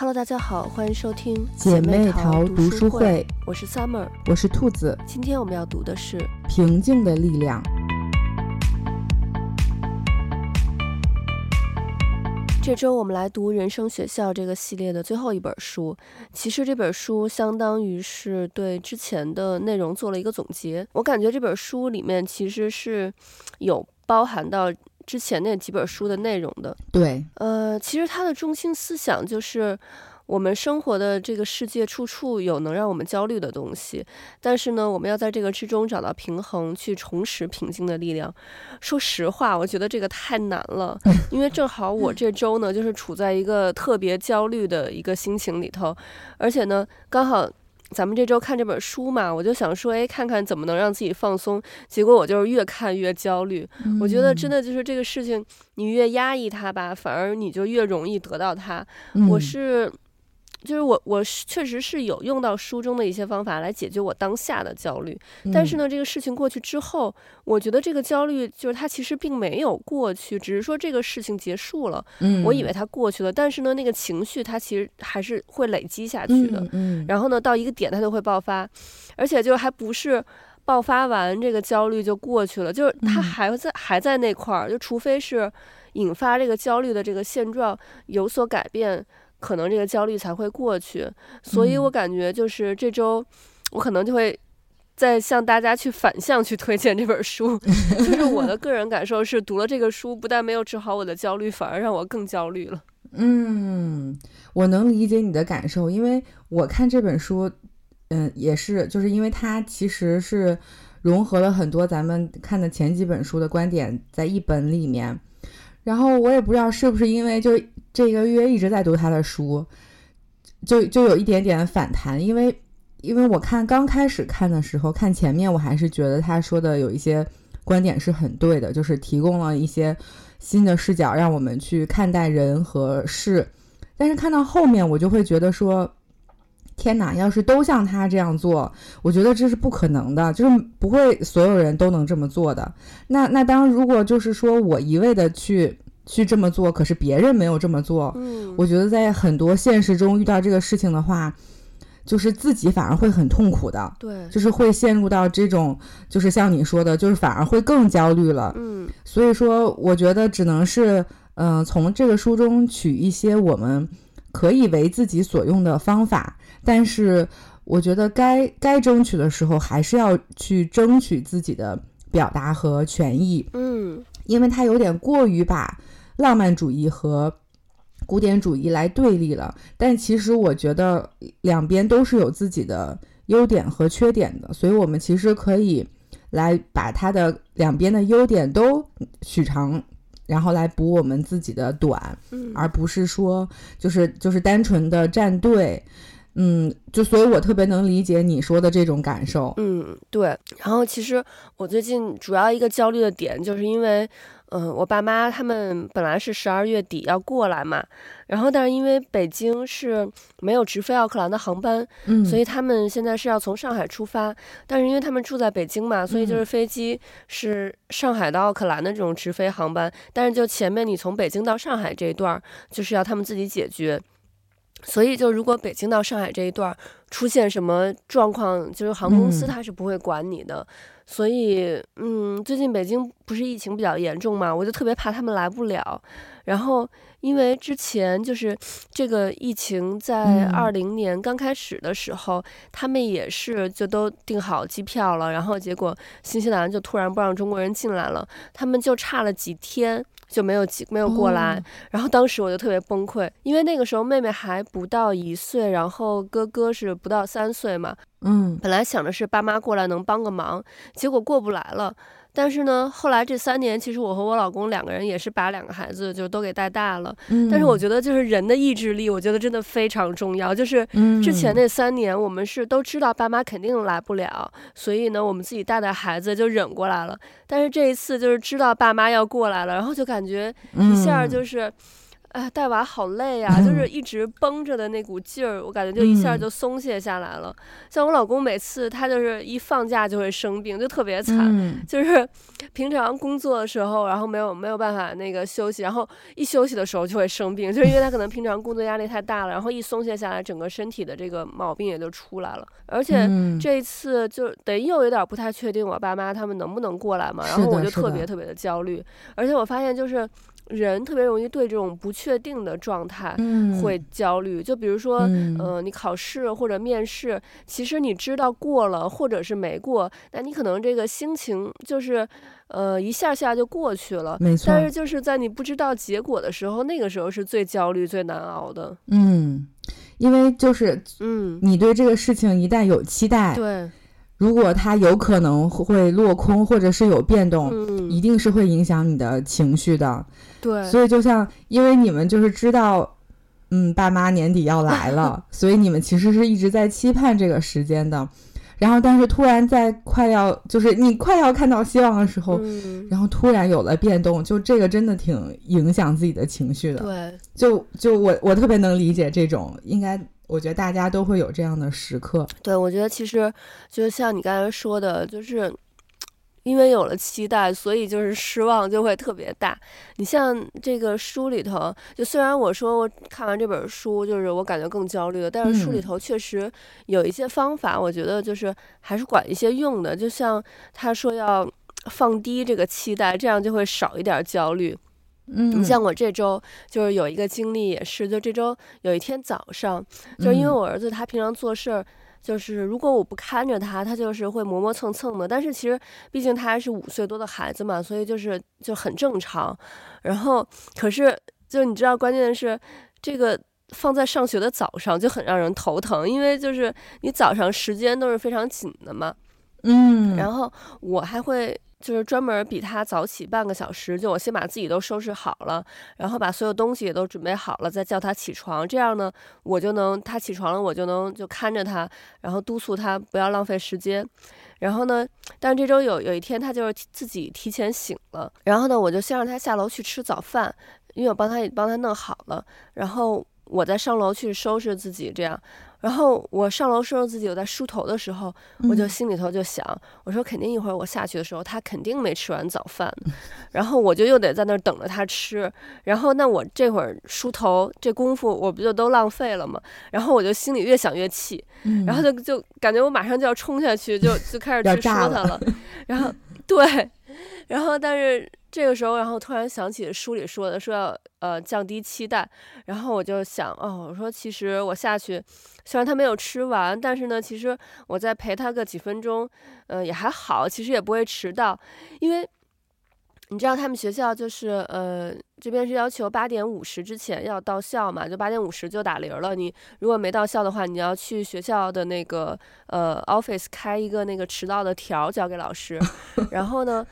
Hello，大家好，欢迎收听姐妹淘读书会。书会我是 Summer，我是兔子。今天我们要读的是《平静的力量》。这周我们来读《人生学校》这个系列的最后一本书。其实这本书相当于是对之前的内容做了一个总结。我感觉这本书里面其实是有包含到。之前那几本书的内容的，对，呃，其实它的中心思想就是，我们生活的这个世界处处有能让我们焦虑的东西，但是呢，我们要在这个之中找到平衡，去重拾平静的力量。说实话，我觉得这个太难了，因为正好我这周呢，就是处在一个特别焦虑的一个心情里头，而且呢，刚好。咱们这周看这本书嘛，我就想说，哎，看看怎么能让自己放松。结果我就是越看越焦虑。嗯、我觉得真的就是这个事情，你越压抑它吧，反而你就越容易得到它。嗯、我是。就是我，我确实是有用到书中的一些方法来解决我当下的焦虑，但是呢，这个事情过去之后，我觉得这个焦虑就是它其实并没有过去，只是说这个事情结束了。嗯，我以为它过去了，但是呢，那个情绪它其实还是会累积下去的。嗯，然后呢，到一个点它就会爆发，而且就还不是爆发完这个焦虑就过去了，就是它还在还在那块儿，就除非是引发这个焦虑的这个现状有所改变。可能这个焦虑才会过去，所以我感觉就是这周，我可能就会再向大家去反向去推荐这本书。就是我的个人感受是，读了这个书，不但没有治好我的焦虑，反而让我更焦虑了。嗯，我能理解你的感受，因为我看这本书，嗯，也是，就是因为它其实是融合了很多咱们看的前几本书的观点在一本里面。然后我也不知道是不是因为就这个月一直在读他的书，就就有一点点反弹。因为因为我看刚开始看的时候，看前面我还是觉得他说的有一些观点是很对的，就是提供了一些新的视角让我们去看待人和事。但是看到后面，我就会觉得说，天哪，要是都像他这样做，我觉得这是不可能的，就是不会所有人都能这么做的。那那当如果就是说我一味的去去这么做，可是别人没有这么做，嗯，我觉得在很多现实中遇到这个事情的话，就是自己反而会很痛苦的，对，就是会陷入到这种，就是像你说的，就是反而会更焦虑了，嗯，所以说我觉得只能是，嗯、呃，从这个书中取一些我们可以为自己所用的方法。但是，我觉得该该争取的时候，还是要去争取自己的表达和权益。嗯，因为他有点过于把浪漫主义和古典主义来对立了。但其实我觉得两边都是有自己的优点和缺点的，所以我们其实可以来把它的两边的优点都取长，然后来补我们自己的短，嗯，而不是说就是就是单纯的站队。嗯，就所以，我特别能理解你说的这种感受。嗯，对。然后，其实我最近主要一个焦虑的点，就是因为，嗯、呃，我爸妈他们本来是十二月底要过来嘛，然后，但是因为北京是没有直飞奥克兰的航班，嗯，所以他们现在是要从上海出发。但是因为他们住在北京嘛，所以就是飞机是上海到奥克兰的这种直飞航班。但是就前面你从北京到上海这一段，就是要他们自己解决。所以，就如果北京到上海这一段出现什么状况，就是航空公司他是不会管你的。嗯、所以，嗯，最近北京不是疫情比较严重嘛，我就特别怕他们来不了。然后，因为之前就是这个疫情在二零年刚开始的时候，嗯、他们也是就都订好机票了，然后结果新西兰就突然不让中国人进来了，他们就差了几天。就没有没有过来，然后当时我就特别崩溃，因为那个时候妹妹还不到一岁，然后哥哥是不到三岁嘛，嗯，本来想着是爸妈过来能帮个忙，结果过不来了。但是呢，后来这三年，其实我和我老公两个人也是把两个孩子就都给带大了。嗯。但是我觉得，就是人的意志力，我觉得真的非常重要。就是之前那三年，我们是都知道爸妈肯定来不了，所以呢，我们自己带带孩子就忍过来了。但是这一次，就是知道爸妈要过来了，然后就感觉一下就是。哎，带娃好累呀，啊，就是 一直绷着的那股劲儿，我感觉就一下就松懈下来了。像我老公每次他就是一放假就会生病，就特别惨。就是平常工作的时候，然后没有没有办法那个休息，然后一休息的时候就会生病，就是因为他可能平常工作压力太大了，然后一松懈下来，整个身体的这个毛病也就出来了。而且这一次就等于又有点不太确定我爸妈他们能不能过来嘛，然后我就特别特别的焦虑，而且我发现就是。人特别容易对这种不确定的状态会焦虑，嗯、就比如说，嗯、呃，你考试或者面试，其实你知道过了或者是没过，那你可能这个心情就是，呃，一下下就过去了。没错。但是就是在你不知道结果的时候，那个时候是最焦虑、最难熬的。嗯，因为就是，嗯，你对这个事情一旦有期待，对。如果它有可能会落空，或者是有变动，嗯、一定是会影响你的情绪的。对，所以就像，因为你们就是知道，嗯，爸妈年底要来了，所以你们其实是一直在期盼这个时间的。然后，但是突然在快要，就是你快要看到希望的时候，嗯、然后突然有了变动，就这个真的挺影响自己的情绪的。对，就就我我特别能理解这种，应该。我觉得大家都会有这样的时刻。对，我觉得其实就像你刚才说的，就是因为有了期待，所以就是失望就会特别大。你像这个书里头，就虽然我说我看完这本书，就是我感觉更焦虑了，但是书里头确实有一些方法，我觉得就是还是管一些用的。就像他说要放低这个期待，这样就会少一点焦虑。嗯，你像我这周就是有一个经历，也是就这周有一天早上，就是因为我儿子他平常做事儿，就是如果我不看着他，他就是会磨磨蹭蹭的。但是其实毕竟他还是五岁多的孩子嘛，所以就是就很正常。然后可是就你知道，关键的是这个放在上学的早上就很让人头疼，因为就是你早上时间都是非常紧的嘛。嗯，然后我还会。就是专门比他早起半个小时，就我先把自己都收拾好了，然后把所有东西也都准备好了，再叫他起床。这样呢，我就能他起床了，我就能就看着他，然后督促他不要浪费时间。然后呢，但这周有有一天他就是自己提前醒了，然后呢，我就先让他下楼去吃早饭，因为我帮他也帮他弄好了，然后我再上楼去收拾自己，这样。然后我上楼收拾自己，我在梳头的时候，我就心里头就想，嗯、我说肯定一会儿我下去的时候，他肯定没吃完早饭，然后我就又得在那儿等着他吃，然后那我这会儿梳头这功夫我不就都浪费了吗？然后我就心里越想越气，嗯、然后就就感觉我马上就要冲下去，就就开始去说他了，然后对，然后但是。这个时候，然后突然想起书里说的，说要呃降低期待，然后我就想，哦，我说其实我下去，虽然他没有吃完，但是呢，其实我再陪他个几分钟，呃也还好，其实也不会迟到，因为你知道他们学校就是呃这边是要求八点五十之前要到校嘛，就八点五十就打铃了，你如果没到校的话，你要去学校的那个呃 office 开一个那个迟到的条交给老师，然后呢。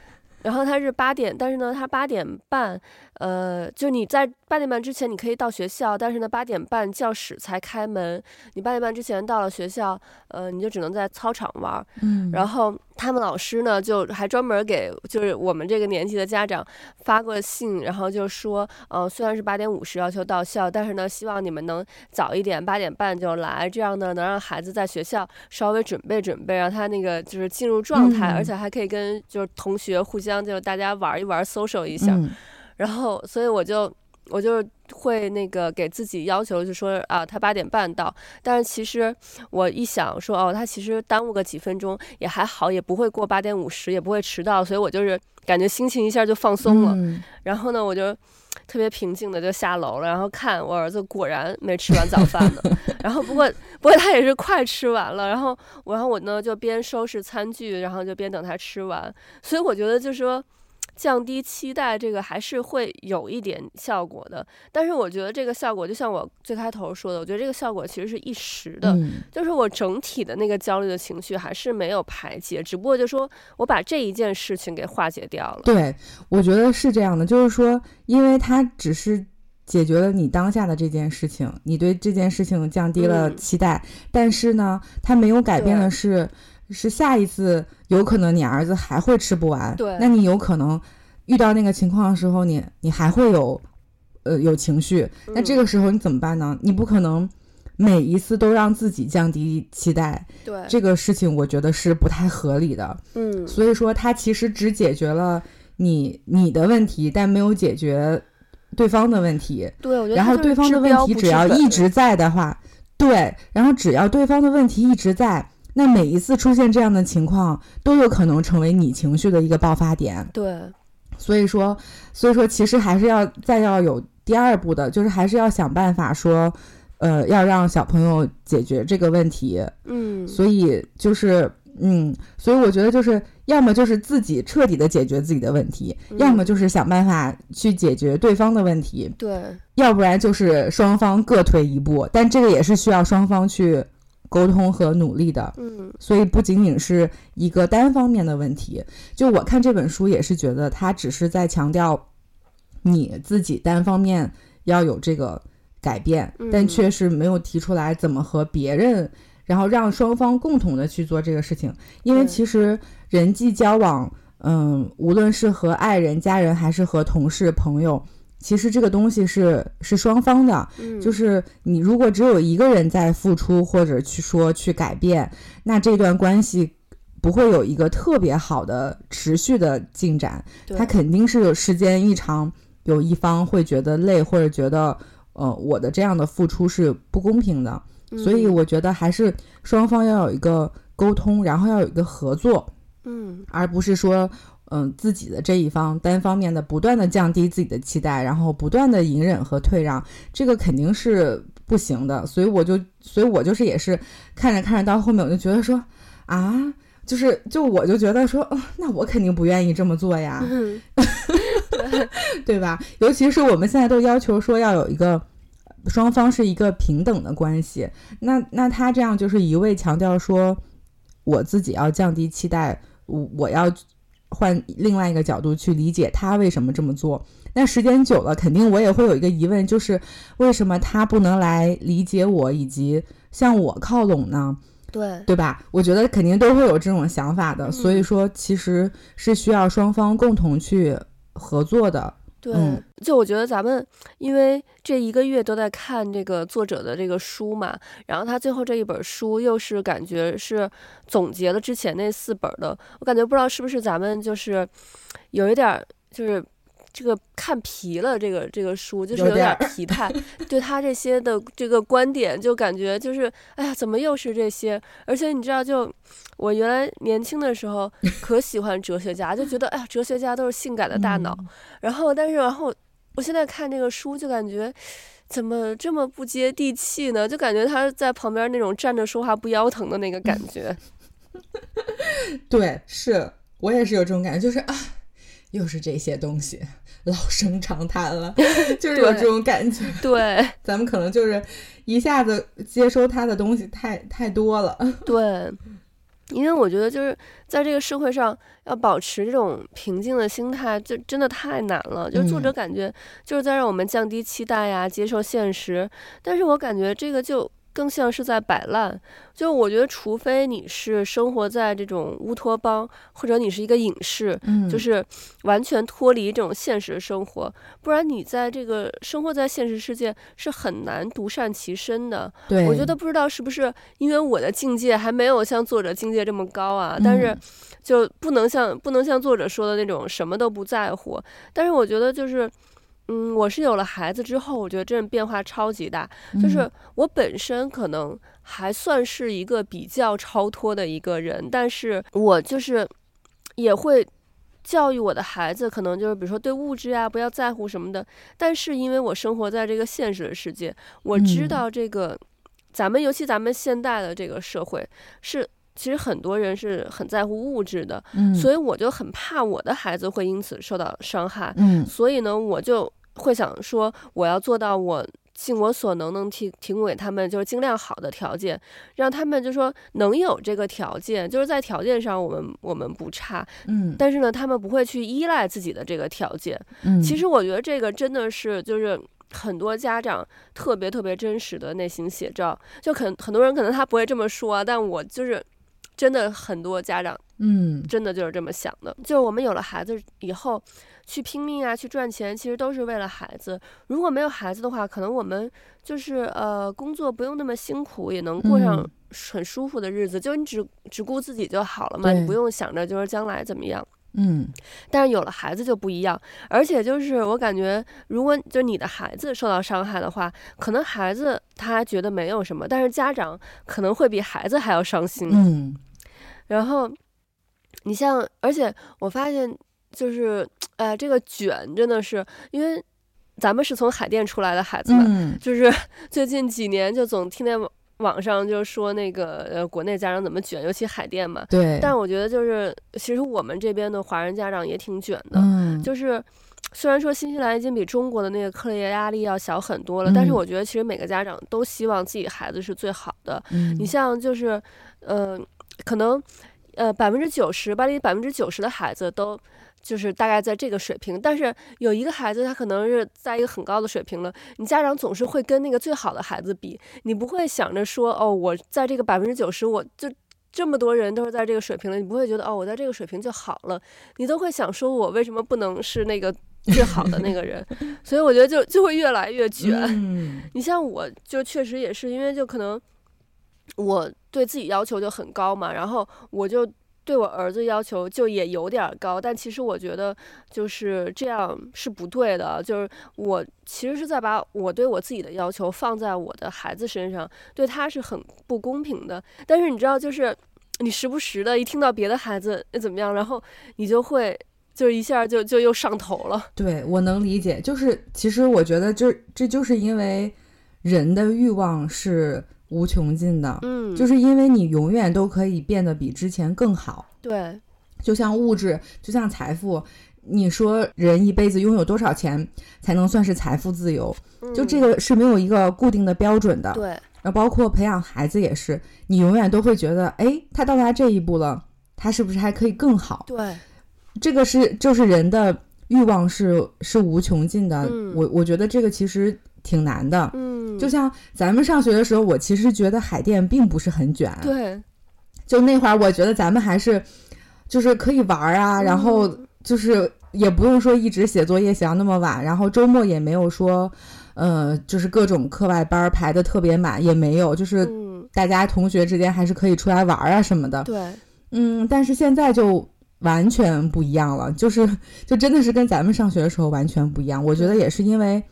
然后他是八点，但是呢，他八点半，呃，就你在八点半之前你可以到学校，但是呢，八点半教室才开门，你八点半之前到了学校，呃，你就只能在操场玩。嗯，然后他们老师呢，就还专门给就是我们这个年纪的家长发过信，然后就说，呃，虽然是八点五十要求到校，但是呢，希望你们能早一点，八点半就来，这样呢，能让孩子在学校稍微准备准备，让他那个就是进入状态，嗯、而且还可以跟就是同学互相。将就大家玩一玩，social 一下，嗯、然后所以我就我就会那个给自己要求，就说啊，他八点半到，但是其实我一想说哦，他其实耽误个几分钟也还好，也不会过八点五十，也不会迟到，所以我就是感觉心情一下就放松了。嗯、然后呢，我就特别平静的就下楼了，然后看我儿子果然没吃完早饭呢，然后不过不过他也是快吃完了，然后我然后我呢就边收拾餐具，然后就边等他吃完，所以我觉得就是说。降低期待，这个还是会有一点效果的。但是我觉得这个效果，就像我最开头说的，我觉得这个效果其实是一时的，嗯、就是我整体的那个焦虑的情绪还是没有排解，只不过就说我把这一件事情给化解掉了。对，我觉得是这样的，就是说，因为它只是解决了你当下的这件事情，你对这件事情降低了期待，嗯、但是呢，它没有改变的是。是下一次有可能你儿子还会吃不完，对，那你有可能遇到那个情况的时候，你你还会有呃有情绪，那这个时候你怎么办呢？你不可能每一次都让自己降低期待，对这个事情，我觉得是不太合理的。嗯，所以说他其实只解决了你你的问题，但没有解决对方的问题。对，我觉得然后对方的问题只要一直在的话，对，然后只要对方的问题一直在。那每一次出现这样的情况，都有可能成为你情绪的一个爆发点。对，所以说，所以说，其实还是要再要有第二步的，就是还是要想办法说，呃，要让小朋友解决这个问题。嗯，所以就是，嗯，所以我觉得就是，要么就是自己彻底的解决自己的问题，嗯，要么就是想办法去解决对方的问题。对，要不然就是双方各退一步，但这个也是需要双方去。沟通和努力的，嗯，所以不仅仅是一个单方面的问题。就我看这本书也是觉得，他只是在强调你自己单方面要有这个改变，嗯，但却是没有提出来怎么和别人，然后让双方共同的去做这个事情。因为其实人际交往，嗯，无论是和爱人、家人，还是和同事、朋友。其实这个东西是是双方的，嗯，就是你如果只有一个人在付出或者去说去改变，那这段关系不会有一个特别好的持续的进展。它肯定是有时间一长，有一方会觉得累或者觉得，呃，我的这样的付出是不公平的。嗯，所以我觉得还是双方要有一个沟通，然后要有一个合作，嗯，而不是说。嗯，自己的这一方单方面的不断的降低自己的期待，然后不断的隐忍和退让，这个肯定是不行的。所以我就，所以我就是也是看着看着到后面，我就觉得说，啊，就是就我就觉得说，哦，那我肯定不愿意这么做呀，对，对吧？尤其是我们现在都要求说要有一个双方是一个平等的关系，那那他这样就是一味强调说，我自己要降低期待，我我要。换另外一个角度去理解他为什么这么做，那时间久了，肯定我也会有一个疑问，就是为什么他不能来理解我，以及向我靠拢呢？对，对吧？我觉得肯定都会有这种想法的，嗯，所以说其实是需要双方共同去合作的。对，嗯，就我觉得咱们因为这一个月都在看这个作者的这个书嘛，然后他最后这一本书又是感觉是总结了之前那四本的，我感觉不知道是不是咱们就是有一点就是。这个看皮了，这个这个书就是有点疲态，对他这些的这个观点，就感觉就是，哎呀，怎么又是这些？而且你知道，就我原来年轻的时候 可喜欢哲学家，就觉得哎呀，哲学家都是性感的大脑。然后，但是然后我现在看这个书，就感觉怎么这么不接地气呢？就感觉他在旁边那种站着说话不腰疼的那个感觉。对，是我也是有这种感觉，就是啊。又是这些东西，老生常谈了，就是有这种感觉。对，咱们可能就是一下子接收他的东西太太多了。对，因为我觉得就是在这个社会上要保持这种平静的心态，就真的太难了。就是作者感觉就是在让我们降低期待呀，接受现实。但是我感觉这个就。更像是在摆烂，就我觉得，除非你是生活在这种乌托邦，或者你是一个隐士，嗯，就是完全脱离这种现实生活，不然你在这个生活在现实世界是很难独善其身的。对，我觉得不知道是不是因为我的境界还没有像作者境界这么高啊，但是就不能像不能像作者说的那种什么都不在乎。但是我觉得就是。嗯，我是有了孩子之后，我觉得真的变化超级大。就是我本身可能还算是一个比较超脱的一个人，但是我就是也会教育我的孩子，可能就是比如说对物质啊不要在乎什么的。但是因为我生活在这个现实的世界，我知道这个咱们尤其咱们现代的这个社会是其实很多人是很在乎物质的，所以我就很怕我的孩子会因此受到伤害。所以呢，我就。会想说，我要做到我尽我所能，能提提供给他们就是尽量好的条件，让他们就说能有这个条件，就是在条件上我们我们不差，嗯，但是呢，他们不会去依赖自己的这个条件，嗯，其实我觉得这个真的是就是很多家长特别特别真实的内心写照，就很很多人可能他不会这么说，但我就是真的很多家长嗯，真的就是这么想的。就是我们有了孩子以后，去拼命啊，去赚钱，其实都是为了孩子。如果没有孩子的话，可能我们就是呃，工作不用那么辛苦，也能过上很舒服的日子。嗯、就你只只顾自己就好了嘛，你不用想着就是将来怎么样。嗯，但是有了孩子就不一样，而且就是我感觉，如果就你的孩子受到伤害的话，可能孩子他觉得没有什么，但是家长可能会比孩子还要伤心。嗯，然后你像，而且我发现就是，哎，这个卷真的是，因为咱们是从海淀出来的孩子嘛，嗯、就是 最近几年就总听见。网上就说那个呃，国内家长怎么卷，尤其海淀嘛。对。但我觉得就是，其实我们这边的华人家长也挺卷的。嗯。就是，虽然说新西兰已经比中国的那个课业压力要小很多了，嗯，但是我觉得其实每个家长都希望自己孩子是最好的。嗯。你像就是，呃，可能，呃，百分之九十，巴黎百分之九十的孩子都。就是大概在这个水平，但是有一个孩子他可能是在一个很高的水平了，你家长总是会跟那个最好的孩子比，你不会想着说哦，我在这个百分之九十，我就这么多人都是在这个水平了，你不会觉得哦，我在这个水平就好了，你都会想说我为什么不能是那个最好的那个人？所以我觉得就就会越来越 卷。嗯。你像我就确实也是因为就可能我对自己要求就很高嘛，然后我就。对我儿子要求就也有点高，但其实我觉得就是这样是不对的。就是我其实是在把我对我自己的要求放在我的孩子身上，对他是很不公平的。但是你知道，就是你时不时的一听到别的孩子怎么样，然后你就会就一下就就又上头了。对，我能理解，就是其实我觉得这这就是因为人的欲望是。无穷尽的，嗯，就是因为你永远都可以变得比之前更好。对，就像物质，就像财富，你说人一辈子拥有多少钱才能算是财富自由？嗯，就这个是没有一个固定的标准的。对，然后包括培养孩子也是，你永远都会觉得，哎，他到达这一步了，他是不是还可以更好？对，这个是就是人的欲望是是无穷尽的。嗯，我我觉得这个其实。挺难的，嗯，就像咱们上学的时候，我其实觉得海淀并不是很卷，对，就那会儿我觉得咱们还是，就是可以玩啊，然后就是也不用说一直写作业写到那么晚，然后周末也没有说，呃，就是各种课外班排的特别满，也没有，就是大家同学之间还是可以出来玩啊什么的，对，嗯，但是现在就完全不一样了，就是就真的是跟咱们上学的时候完全不一样，我觉得也是因为。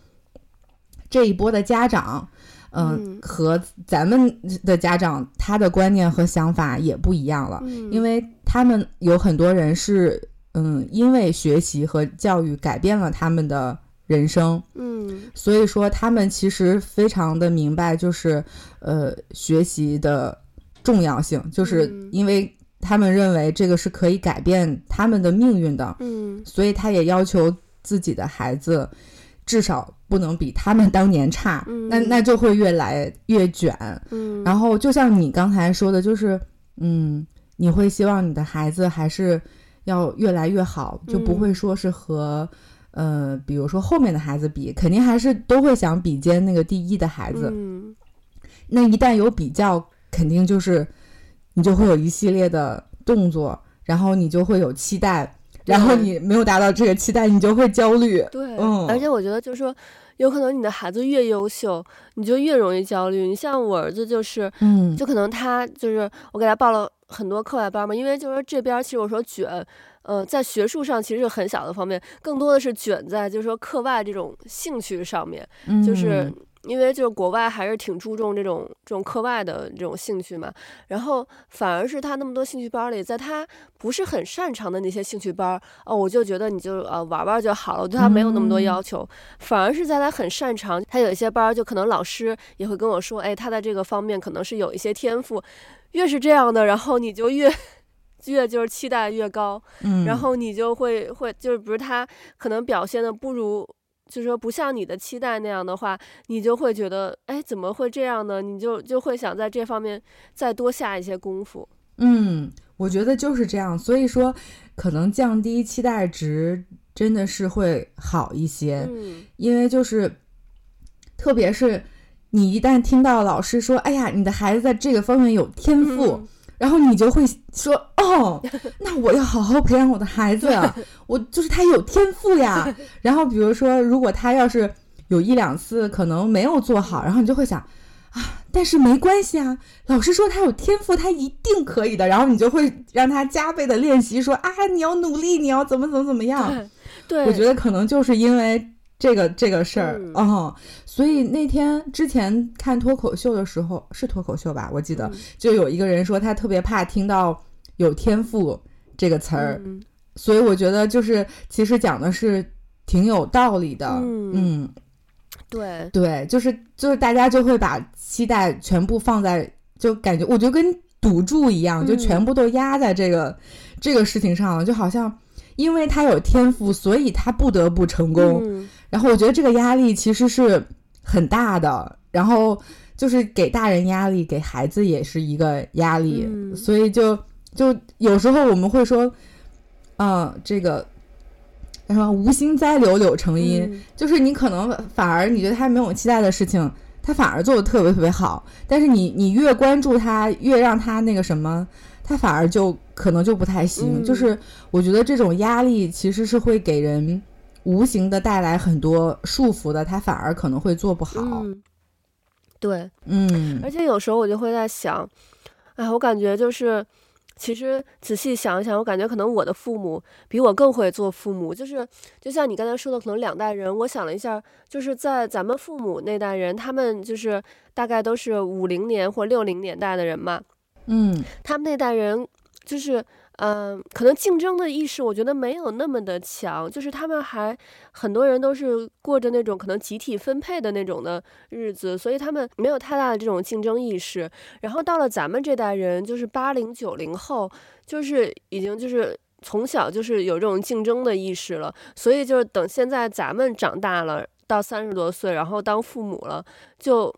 这一波的家长，呃、嗯，和咱们的家长他的观念和想法也不一样了，嗯，因为他们有很多人是，嗯，因为学习和教育改变了他们的人生，嗯，所以说他们其实非常的明白，就是，呃，学习的重要性，就是因为他们认为这个是可以改变他们的命运的，嗯，所以他也要求自己的孩子。至少不能比他们当年差，嗯、那那就会越来越卷。嗯，然后就像你刚才说的，就是，嗯，你会希望你的孩子还是要越来越好，就不会说是和，嗯、呃，比如说后面的孩子比，肯定还是都会想比肩那个第一的孩子。嗯，那一旦有比较，肯定就是你就会有一系列的动作，然后你就会有期待。然后你没有达到这个期待，你就会焦虑。对，嗯，而且我觉得就是说，有可能你的孩子越优秀，你就越容易焦虑。你像我儿子就是，嗯，就可能他就是我给他报了很多课外班嘛，因为就是这边其实我说卷，呃，在学术上其实是很小的方面，更多的是卷在就是说课外这种兴趣上面，嗯，就是。因为就是国外还是挺注重这种这种课外的这种兴趣嘛，然后反而是他那么多兴趣班里，在他不是很擅长的那些兴趣班，哦，我就觉得你就呃玩玩就好了，我对他没有那么多要求，反而是在他很擅长，他有一些班就可能老师也会跟我说，哎，他在这个方面可能是有一些天赋，越是这样的，然后你就越越就是期待越高，嗯，然后你就会会就是比如他可能表现的不如。就是说，不像你的期待那样的话，你就会觉得，哎，怎么会这样呢？你就就会想在这方面再多下一些功夫。嗯，我觉得就是这样。所以说，可能降低期待值真的是会好一些。嗯，因为就是，特别是你一旦听到老师说，哎呀，你的孩子在这个方面有天赋，嗯，然后你就会说，哦，那我要好好培养我的孩子，我就是他有天赋呀。然后比如说，如果他要是有一两次可能没有做好，然后你就会想，啊，但是没关系啊，老师说他有天赋，他一定可以的。然后你就会让他加倍的练习，说啊，你要努力，你要怎么怎么怎么样。对，我觉得可能就是因为。这个这个事儿哦，所以那天之前看脱口秀的时候是脱口秀吧？我记得、嗯、就有一个人说他特别怕听到“有天赋”这个词儿、嗯，所以我觉得就是其实讲的是挺有道理的。嗯，嗯对对，就是就是大家就会把期待全部放在，就感觉我觉得跟赌注一样，就全部都压在这个、嗯、这个事情上了，就好像因为他有天赋，所以他不得不成功。嗯然后我觉得这个压力其实是很大的，然后就是给大人压力，给孩子也是一个压力，嗯、所以就就有时候我们会说，嗯、呃，这个，然后无心栽柳柳成荫、嗯，就是你可能反而你觉得他没有期待的事情，他反而做的特别特别好，但是你你越关注他，越让他那个什么，他反而就可能就不太行。嗯、就是我觉得这种压力其实是会给人。无形的带来很多束缚的，他反而可能会做不好。嗯、对，嗯，而且有时候我就会在想，哎，我感觉就是，其实仔细想一想，我感觉可能我的父母比我更会做父母。就是，就像你刚才说的，可能两代人，我想了一下，就是在咱们父母那代人，他们就是大概都是五零年或六零年代的人嘛，嗯，他们那代人就是。嗯，可能竞争的意识，我觉得没有那么的强，就是他们还很多人都是过着那种可能集体分配的那种的日子，所以他们没有太大的这种竞争意识。然后到了咱们这代人，就是八零九零后，就是已经就是从小就是有这种竞争的意识了，所以就是等现在咱们长大了，到三十多岁，然后当父母了，就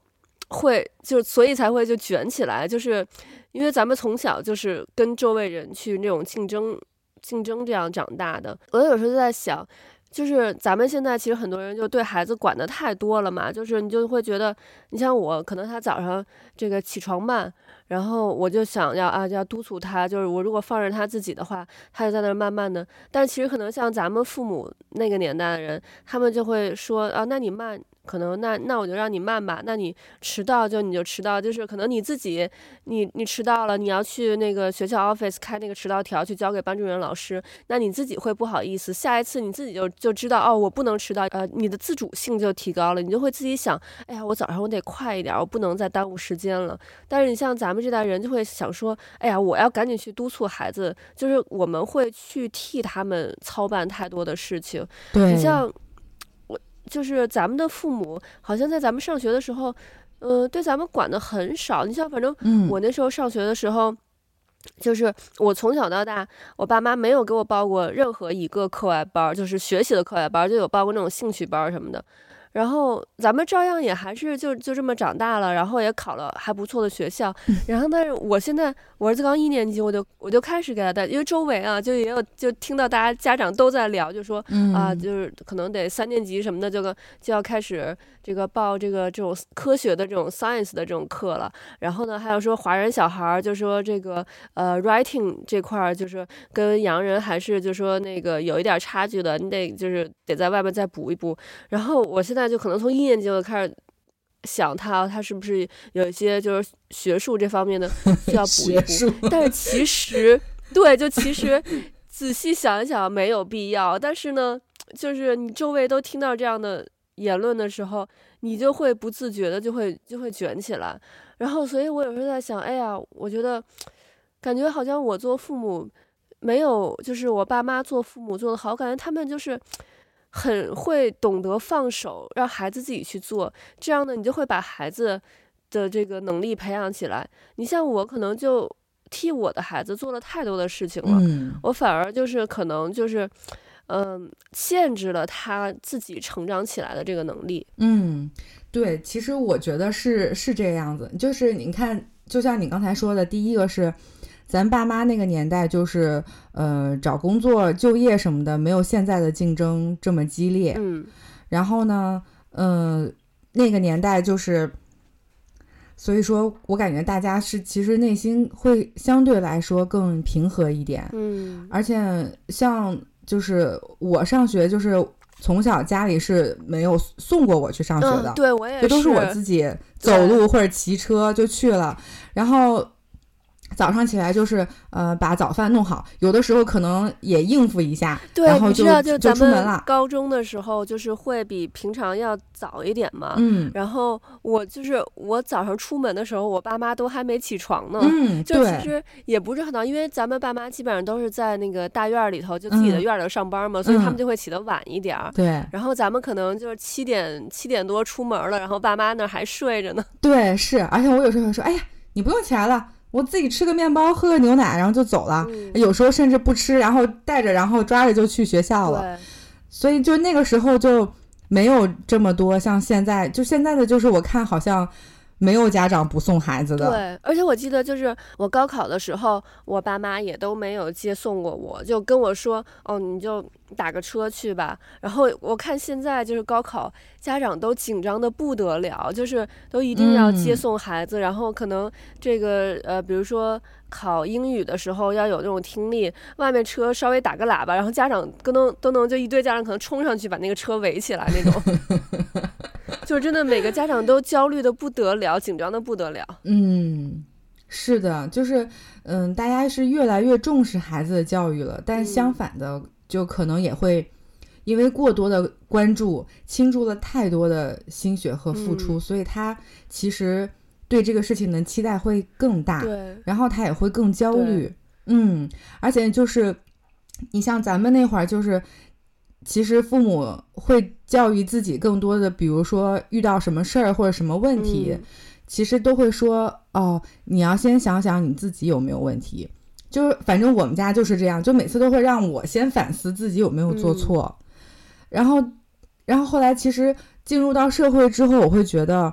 会就所以才会就卷起来，就是。因为咱们从小就是跟周围人去那种竞争、竞争这样长大的，我有时候就在想，就是咱们现在其实很多人就对孩子管得太多了嘛，就是你就会觉得，你像我，可能他早上这个起床慢，然后我就想要啊，要督促他，就是我如果放任他自己的话，他就在那儿慢慢的，但其实可能像咱们父母那个年代的人，他们就会说啊，那你慢。可能那那我就让你慢吧，那你迟到就你就迟到，就是可能你自己你你迟到了，你要去那个学校 office 开那个迟到条去交给班主任老师，那你自己会不好意思，下一次你自己就就知道哦，我不能迟到，呃，你的自主性就提高了，你就会自己想，哎呀，我早上我得快一点，我不能再耽误时间了。但是你像咱们这代人就会想说，哎呀，我要赶紧去督促孩子，就是我们会去替他们操办太多的事情，对，你像。就是咱们的父母，好像在咱们上学的时候，呃，对咱们管的很少。你像，反正我那时候上学的时候，就是我从小到大，我爸妈没有给我报过任何一个课外班，就是学习的课外班，就有报过那种兴趣班什么的。然后咱们照样也还是就就这么长大了，然后也考了还不错的学校。然后，但是我现在我儿子刚一年级，我就我就开始给他带，因为周围啊就也有就听到大家家长都在聊，就说啊，就是可能得三年级什么的就就要开始。这个报这个这种科学的这种 science 的这种课了，然后呢，还有说华人小孩儿就说这个呃 writing 这块儿就是跟洋人还是就说那个有一点差距的，你得就是得在外面再补一补。然后我现在就可能从一年级就开始想他他是不是有一些就是学术这方面的 需要补一补，但是其实对，就其实仔细想一想没有必要。但是呢，就是你周围都听到这样的。言论的时候，你就会不自觉的就会就会卷起来，然后，所以我有时候在想，哎呀，我觉得感觉好像我做父母没有，就是我爸妈做父母做的好，感觉他们就是很会懂得放手，让孩子自己去做，这样呢，你就会把孩子的这个能力培养起来。你像我，可能就替我的孩子做了太多的事情了，嗯，我反而就是可能就是。嗯，限制了他自己成长起来的这个能力。嗯，对，其实我觉得是是这个样子。就是你看，就像你刚才说的，第一个是咱爸妈那个年代，就是呃找工作、就业什么的，没有现在的竞争这么激烈。嗯，然后呢，嗯、呃，那个年代就是所以说我感觉大家是其实内心会相对来说更平和一点。嗯，而且像就是我上学就是。从小家里是没有送过我去上学的，嗯、对我也是，这都是我自己走路或者骑车就去了，然后。早上起来就是呃把早饭弄好，有的时候可能也应付一下，对，然后就你知道就就出门了。高中的时候就是会比平常要早一点嘛，嗯，然后我就是我早上出门的时候，我爸妈都还没起床呢，嗯，就其实也不是很早，因为咱们爸妈基本上都是在那个大院里头就自己的院里上班嘛，嗯、所以他们就会起得晚一点儿，对、嗯，然后咱们可能就是七点七点多出门了，然后爸妈那还睡着呢，对，是，而且我有时候会说，哎呀，你不用起来了。我自己吃个面包，喝个牛奶，然后就走了。嗯、有时候甚至不吃，然后带着，然后抓着就去学校了。所以就那个时候就没有这么多像现在，就现在的就是我看好像。没有家长不送孩子的。对，而且我记得就是我高考的时候，我爸妈也都没有接送过我，就跟我说，哦，你就打个车去吧。然后我看现在就是高考，家长都紧张的不得了，就是都一定要接送孩子，嗯、然后可能这个呃，比如说考英语的时候要有那种听力，外面车稍微打个喇叭，然后家长都能都能就一堆家长可能冲上去把那个车围起来那种。就真的每个家长都焦虑的不得了，紧张的不得了。嗯，是的，就是嗯，大家是越来越重视孩子的教育了，但相反的，就可能也会因为过多的关注，倾注了太多的心血和付出，嗯，所以他其实对这个事情的期待会更大，对，然后他也会更焦虑。嗯，而且就是你像咱们那会儿就是。其实父母会教育自己更多的，比如说遇到什么事儿或者什么问题，嗯、其实都会说哦，你要先想想你自己有没有问题。就是反正我们家就是这样，就每次都会让我先反思自己有没有做错。嗯、然后，然后后来其实进入到社会之后，我会觉得，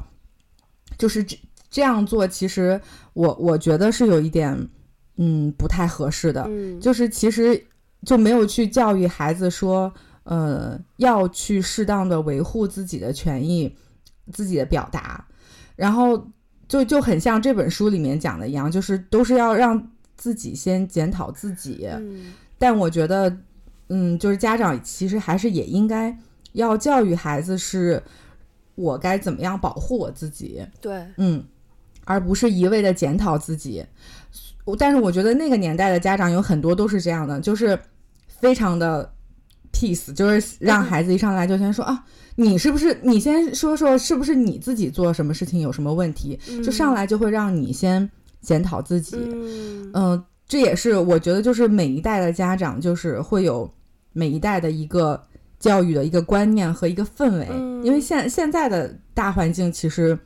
就是这这样做，其实我我觉得是有一点嗯不太合适的。嗯、就是其实就没有去教育孩子说。呃，要去适当的维护自己的权益，自己的表达，然后就就很像这本书里面讲的一样，就是都是要让自己先检讨自己。嗯，但我觉得，嗯，就是家长其实还是也应该要教育孩子，是我该怎么样保护我自己。对，嗯，而不是一味的检讨自己。但是我觉得那个年代的家长有很多都是这样的，就是非常的。Peace 就是让孩子一上来就先说啊，你是不是你先说说是不是你自己做什么事情有什么问题，就上来就会让你先检讨自己。嗯，呃，这也是我觉得就是每一代的家长就是会有每一代的一个教育的一个观念和一个氛围，因为现现在的大环境其实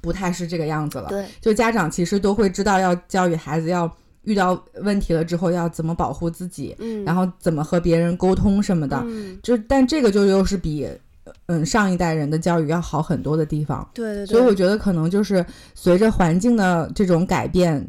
不太是这个样子了。对，就家长其实都会知道要教育孩子要。遇到问题了之后要怎么保护自己，嗯，然后怎么和别人沟通什么的，嗯，就但这个就又是比嗯上一代人的教育要好很多的地方。对对对。所以我觉得可能就是随着环境的这种改变，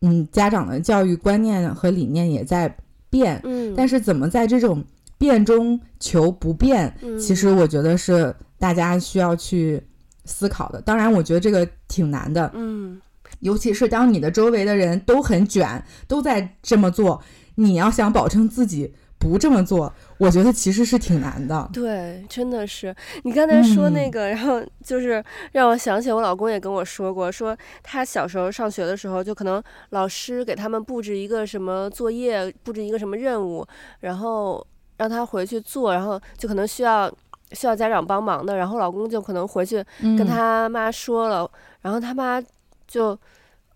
嗯，家长的教育观念和理念也在变，嗯，但是怎么在这种变中求不变，嗯，其实我觉得是大家需要去思考的。当然，我觉得这个挺难的，嗯。尤其是当你的周围的人都很卷，都在这么做，你要想保证自己不这么做，我觉得其实是挺难的。对，真的是。你刚才说那个，嗯、然后就是让我想起我老公也跟我说过，说他小时候上学的时候，就可能老师给他们布置一个什么作业，布置一个什么任务，然后让他回去做，然后就可能需要需要家长帮忙的，然后老公就可能回去跟他妈说了，嗯、然后他妈。就，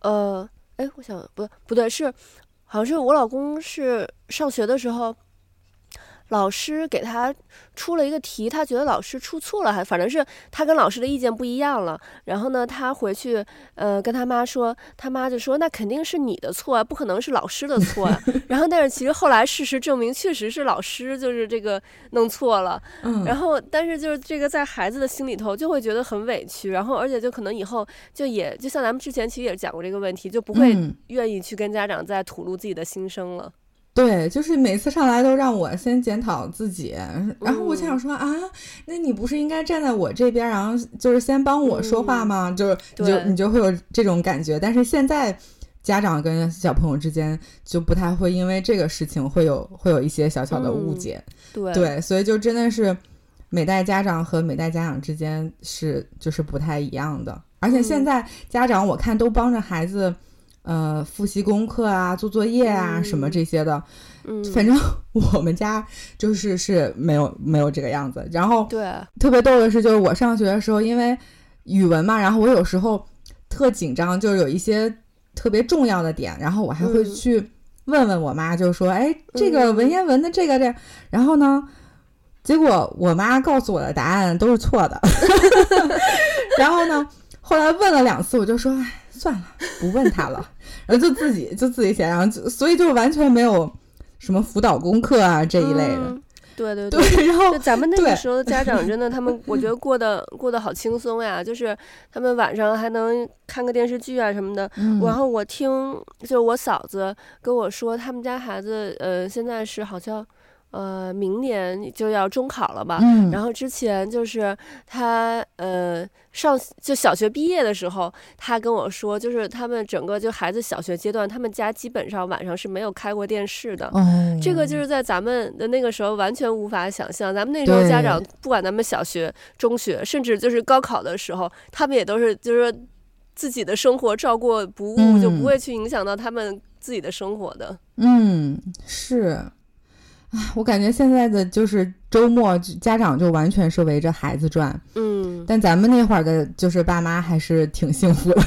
呃，哎，我想不不对，是，好像是我老公是上学的时候。老师给他出了一个题，他觉得老师出错了，还反正是他跟老师的意见不一样了。然后呢，他回去呃跟他妈说，他妈就说那肯定是你的错啊，不可能是老师的错啊。然后但是其实后来事实证明，确实是老师就是这个弄错了。然后但是就是这个在孩子的心里头就会觉得很委屈，然后而且就可能以后就也就像咱们之前其实也讲过这个问题，就不会愿意去跟家长再吐露自己的心声了。对，就是每次上来都让我先检讨自己，然后我就想说、嗯、啊，那你不是应该站在我这边，然后就是先帮我说话吗？嗯、就是你就你就会有这种感觉。但是现在家长跟小朋友之间就不太会因为这个事情会有会有一些小小的误解。嗯、对对，所以就真的是每代家长和每代家长之间是就是不太一样的。而且现在家长我看都帮着孩子。呃，复习功课啊，做作业啊，嗯、什么这些的，嗯，反正 我们家就是是没有没有这个样子。然后，对，特别逗的是，就是我上学的时候，因为语文嘛，然后我有时候特紧张，就是有一些特别重要的点，然后我还会去问问我妈，就是说，哎，这个文言文的这个这，然后呢，结果我妈告诉我的答案都是错的，然后呢，后来问了两次，我就说，哎。算了，不问他了，然后就自己就自己写，然后就所以就完全没有什么辅导功课啊这一类的。嗯、对对对，对然后咱们那个时候的家长真的，他们我觉得过得过得好轻松呀，就是他们晚上还能看个电视剧啊什么的。嗯、然后我听就是我嫂子跟我说，他们家孩子呃现在是好像。呃，明年就要中考了吧？嗯，然后之前就是他呃上就小学毕业的时候，他跟我说，就是他们整个就孩子小学阶段，他们家基本上晚上是没有开过电视的。嗯，这个就是在咱们的那个时候完全无法想象。咱们那时候家长不管咱们小学、中学，甚至就是高考的时候，他们也都是就是说自己的生活照过不误，嗯，就不会去影响到他们自己的生活的。嗯，是。啊，我感觉现在的就是周末，家长就完全是围着孩子转。嗯，但咱们那会儿的，就是爸妈还是挺幸福的。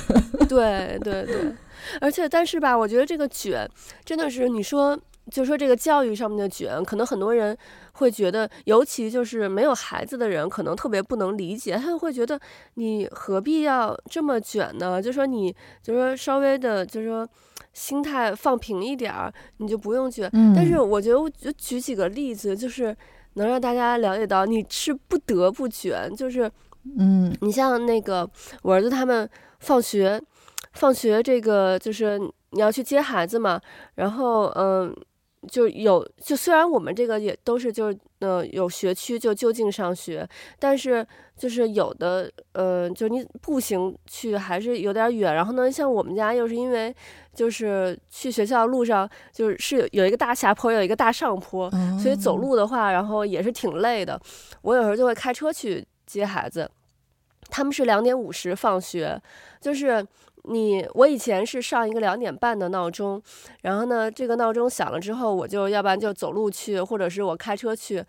对对对，而且但是吧，我觉得这个卷真的是你说，就说这个教育上面的卷，可能很多人会觉得，尤其就是没有孩子的人，可能特别不能理解，他会觉得你何必要这么卷呢？就说你就说稍微的，就说。心态放平一点儿，你就不用卷。嗯，但是我觉得，我就举几个例子，就是能让大家了解到，你是不得不卷。就是，嗯，你像那个我儿子他们放学，放学这个就是你要去接孩子嘛，然后嗯。就有，就虽然我们这个也都是就是呃有学区就就近上学，但是就是有的呃就你步行去还是有点远。然后呢，像我们家又是因为就是去学校路上就是是有一个大下坡，有一个大上坡，所以走路的话，然后也是挺累的。我有时候就会开车去接孩子，他们是两点五十放学，就是。你我以前是上一个两点半的闹钟，然后呢，这个闹钟响了之后，我就要不然就走路去，或者是我开车去，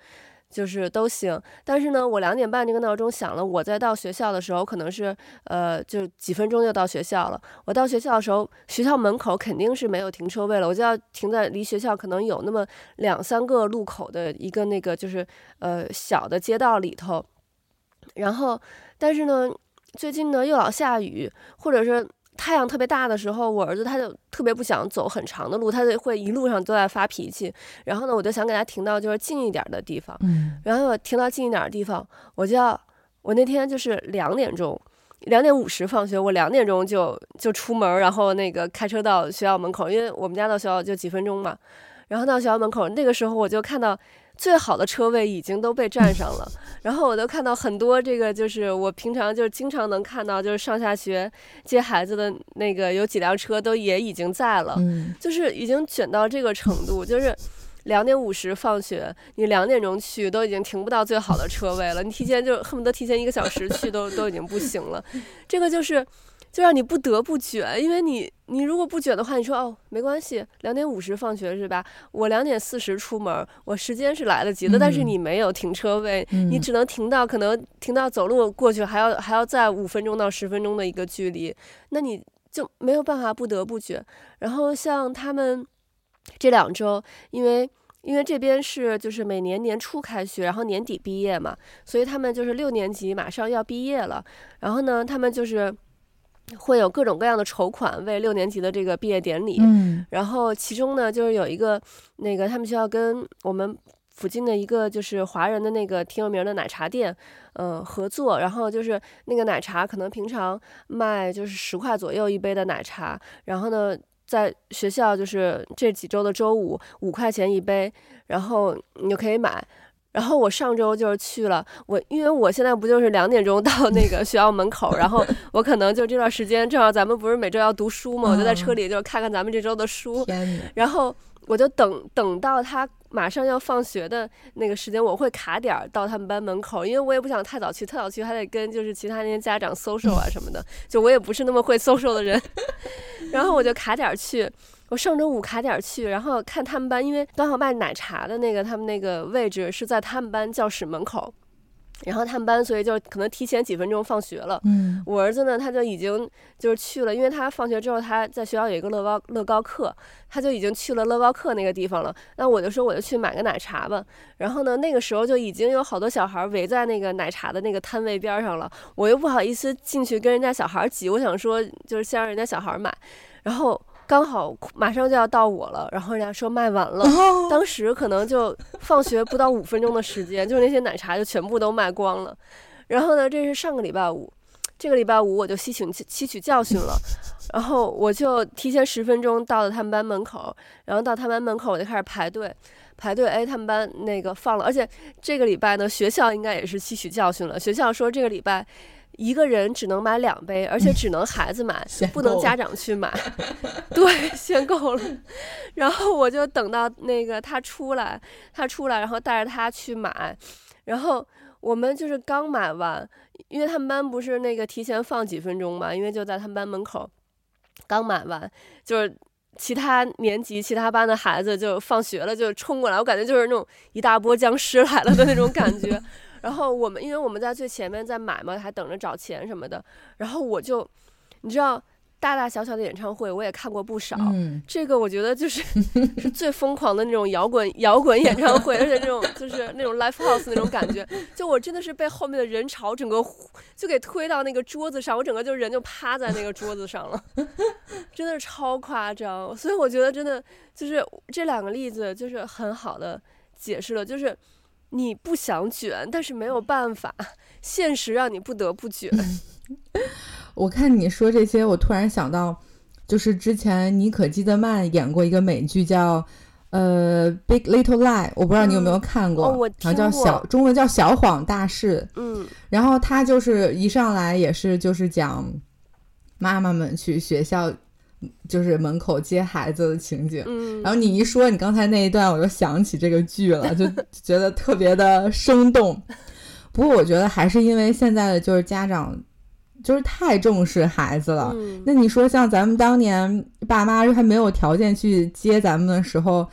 就是都行。但是呢，我两点半这个闹钟响了，我再到学校的时候，可能是呃，就几分钟就到学校了。我到学校的时候，学校门口肯定是没有停车位了，我就要停在离学校可能有那么两三个路口的一个那个就是呃小的街道里头。然后，但是呢，最近呢又老下雨，或者是。太阳特别大的时候，我儿子他就特别不想走很长的路，他就会一路上都在发脾气。然后呢，我就想给他停到就是近一点的地方。嗯。然后我停到近一点的地方，我就要我那天就是两点钟，两点五十放学，我两点钟就就出门，然后那个开车到学校门口，因为我们家到学校就几分钟嘛。然后到学校门口，那个时候我就看到。最好的车位已经都被占上了，然后我都看到很多这个，就是我平常就经常能看到，就是上下学接孩子的那个有几辆车都也已经在了，就是已经卷到这个程度，就是两点五十放学，你两点钟去都已经停不到最好的车位了，你提前就恨不得提前一个小时去都都已经不行了，这个就是。就让你不得不卷，因为你你如果不卷的话，你说哦没关系，两点五十放学是吧？我两点四十出门，我时间是来得及的。嗯、但是你没有停车位，嗯、你只能停到可能停到走路过去还要还要再五分钟到十分钟的一个距离，那你就没有办法不得不卷。然后像他们这两周，因为因为这边是就是每年年初开学，然后年底毕业嘛，所以他们就是六年级马上要毕业了。然后呢，他们就是。会有各种各样的筹款为六年级的这个毕业典礼，嗯，然后其中呢，就是有一个那个他们学校跟我们附近的一个就是华人的那个挺有名的奶茶店，嗯、呃，合作，然后就是那个奶茶可能平常卖就是十块左右一杯的奶茶，然后呢。在学校就是这几周的周五五块钱一杯，然后你就可以买。然后我上周就是去了，我因为我现在不就是两点钟到 那个学校门口，然后我可能就这段时间正好咱们不是每周要读书嘛，我就在车里就是看看咱们这周的书，然后我就等等到他马上要放学的那个时间，我会卡点儿到他们班门口，因为我也不想太早去，太早去还得跟就是其他那些家长 social 啊什么的，就我也不是那么会 social 的人，然后我就卡点儿去。我上周五卡点去，然后看他们班，因为刚好卖奶茶的那个，他们那个位置是在他们班教室门口，然后他们班，所以就可能提前几分钟放学了。嗯，我儿子呢，他就已经就是去了，因为他放学之后他在学校有一个乐高乐高课，他就已经去了乐高课那个地方了。那我就说我就去买个奶茶吧。然后呢，那个时候就已经有好多小孩围在那个奶茶的那个摊位边上了，我又不好意思进去跟人家小孩挤，我想说就是先让人家小孩买，然后。刚好马上就要到我了，然后人家说卖完了，当时可能就放学不到五分钟的时间，就是那些奶茶就全部都卖光了。然后呢，这是上个礼拜五，这个礼拜五我就吸取吸取教训了，然后我就提前十分钟到了他们班门口，然后到他们班门口我就开始排队，排队，哎，他们班那个放了，而且这个礼拜呢，学校应该也是吸取教训了，学校说这个礼拜。一个人只能买两杯，而且只能孩子买，不能家长去买。对，限购了。然后我就等到那个他出来，他出来，然后带着他去买。然后我们就是刚买完，因为他们班不是那个提前放几分钟嘛，因为就在他们班门口。刚买完，就是其他年级、其他班的孩子就放学了，就冲过来，我感觉就是那种一大波僵尸来了的那种感觉。然后我们因为我们在最前面在买嘛，还等着找钱什么的。然后我就，你知道，大大小小的演唱会我也看过不少。嗯、这个我觉得就是是 最疯狂的那种摇滚摇滚演唱会，而且那种 就是那种 live house 那种感觉。就我真的是被后面的人潮整个就给推到那个桌子上，我整个就人就趴在那个桌子上了，真的是超夸张。所以我觉得真的就是这两个例子就是很好的解释了，就是。你不想卷，但是没有办法，现实让你不得不卷。我看你说这些，我突然想到，就是之前妮可基德曼演过一个美剧叫呃《Big Little Lie》，我不知道你有没有看过，嗯哦、好像叫小中文叫小谎大事。嗯，然后他就是一上来也是就是讲妈妈们去学校。就是门口接孩子的情景，嗯，然后你一说你刚才那一段，我就想起这个剧了，就觉得特别的生动。不过我觉得还是因为现在的就是家长就是太重视孩子了。嗯，那你说像咱们当年爸妈还没有条件去接咱们的时候，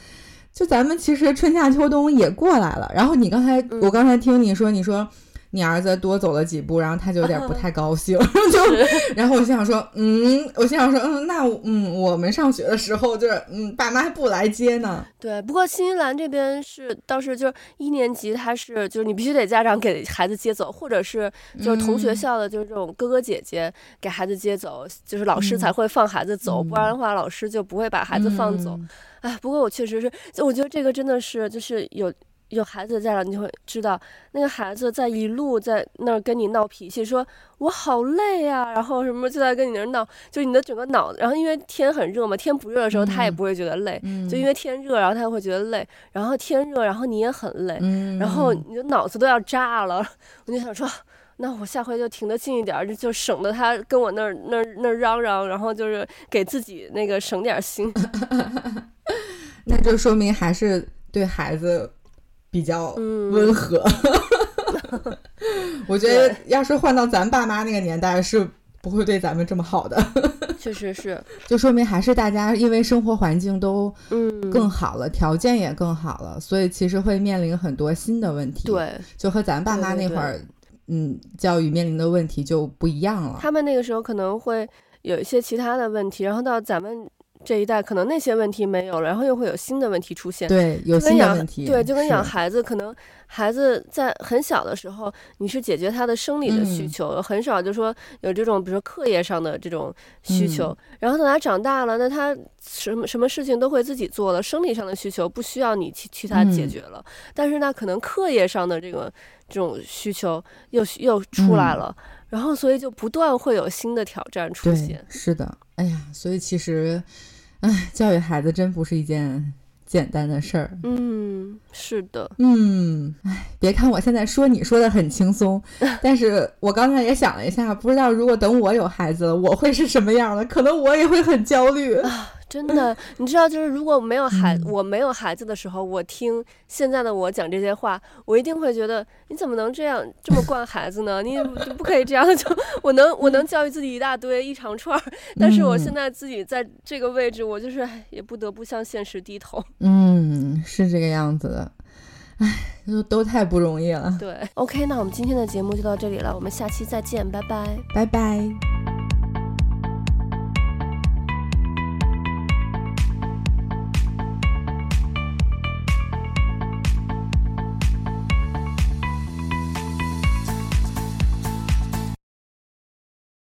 就咱们其实春夏秋冬也过来了。然后你刚才，我刚才听你说，你说。你儿子多走了几步，然后他就有点不太高兴，啊、就，然后我心想说，嗯，我心想说，嗯，那嗯，我们上学的时候就是，嗯，爸妈还不来接呢。对，不过新西兰这边是倒是就是一年级他是就是你必须得家长给孩子接走，或者是就是同学校的就是这种哥哥姐姐给孩子接走，嗯、就是老师才会放孩子走，嗯、不然的话老师就不会把孩子放走。哎、嗯，不过我确实是，我觉得这个真的是就是有。有孩子的家长，你就会知道，那个孩子在一路在那儿跟你闹脾气，说我好累啊，然后什么就在跟你那儿闹，就你的整个脑子，然后因为天很热嘛，天不热的时候他也不会觉得累，嗯、就因为天热，然后他会觉得累，然后天热，然后你也很累，嗯、然后你的脑子都要炸了，我就想说，那我下回就停得近一点，就就省得他跟我那儿那儿那儿嚷嚷，然后就是给自己那个省点心，那就说明还是对孩子。比较温和，嗯、我觉得要是换到咱爸妈那个年代，是不会对咱们这么好的。确实是，就说明还是大家因为生活环境都嗯更好了，嗯、条件也更好了，所以其实会面临很多新的问题。对，就和咱爸妈那会儿，嗯，教育面临的问题就不一样了。他们那个时候可能会有一些其他的问题，然后到咱们。这一代可能那些问题没有了，然后又会有新的问题出现。对，有新的问题。对，就跟养孩子，可能孩子在很小的时候，你是解决他的生理的需求，嗯、很少就说有这种，比如说课业上的这种需求。嗯、然后等他长大了，那他什么什么事情都会自己做了，生理上的需求不需要你去替他解决了。嗯、但是呢，可能课业上的这个这种需求又又出来了，嗯、然后所以就不断会有新的挑战出现。是的，哎呀，所以其实。唉，教育孩子真不是一件简单的事儿。嗯，是的。嗯，唉，别看我现在说你说的很轻松，但是我刚才也想了一下，不知道如果等我有孩子了，我会是什么样的？可能我也会很焦虑啊。真的，你知道，就是如果没有孩，嗯、我没有孩子的时候，我听现在的我讲这些话，我一定会觉得你怎么能这样这么惯孩子呢？你就不可以这样，就我能我能教育自己一大堆一长串，但是我现在自己在这个位置，我就是也不得不向现实低头。嗯，是这个样子的，唉，都都太不容易了。对，OK，那我们今天的节目就到这里了，我们下期再见，拜拜，拜拜。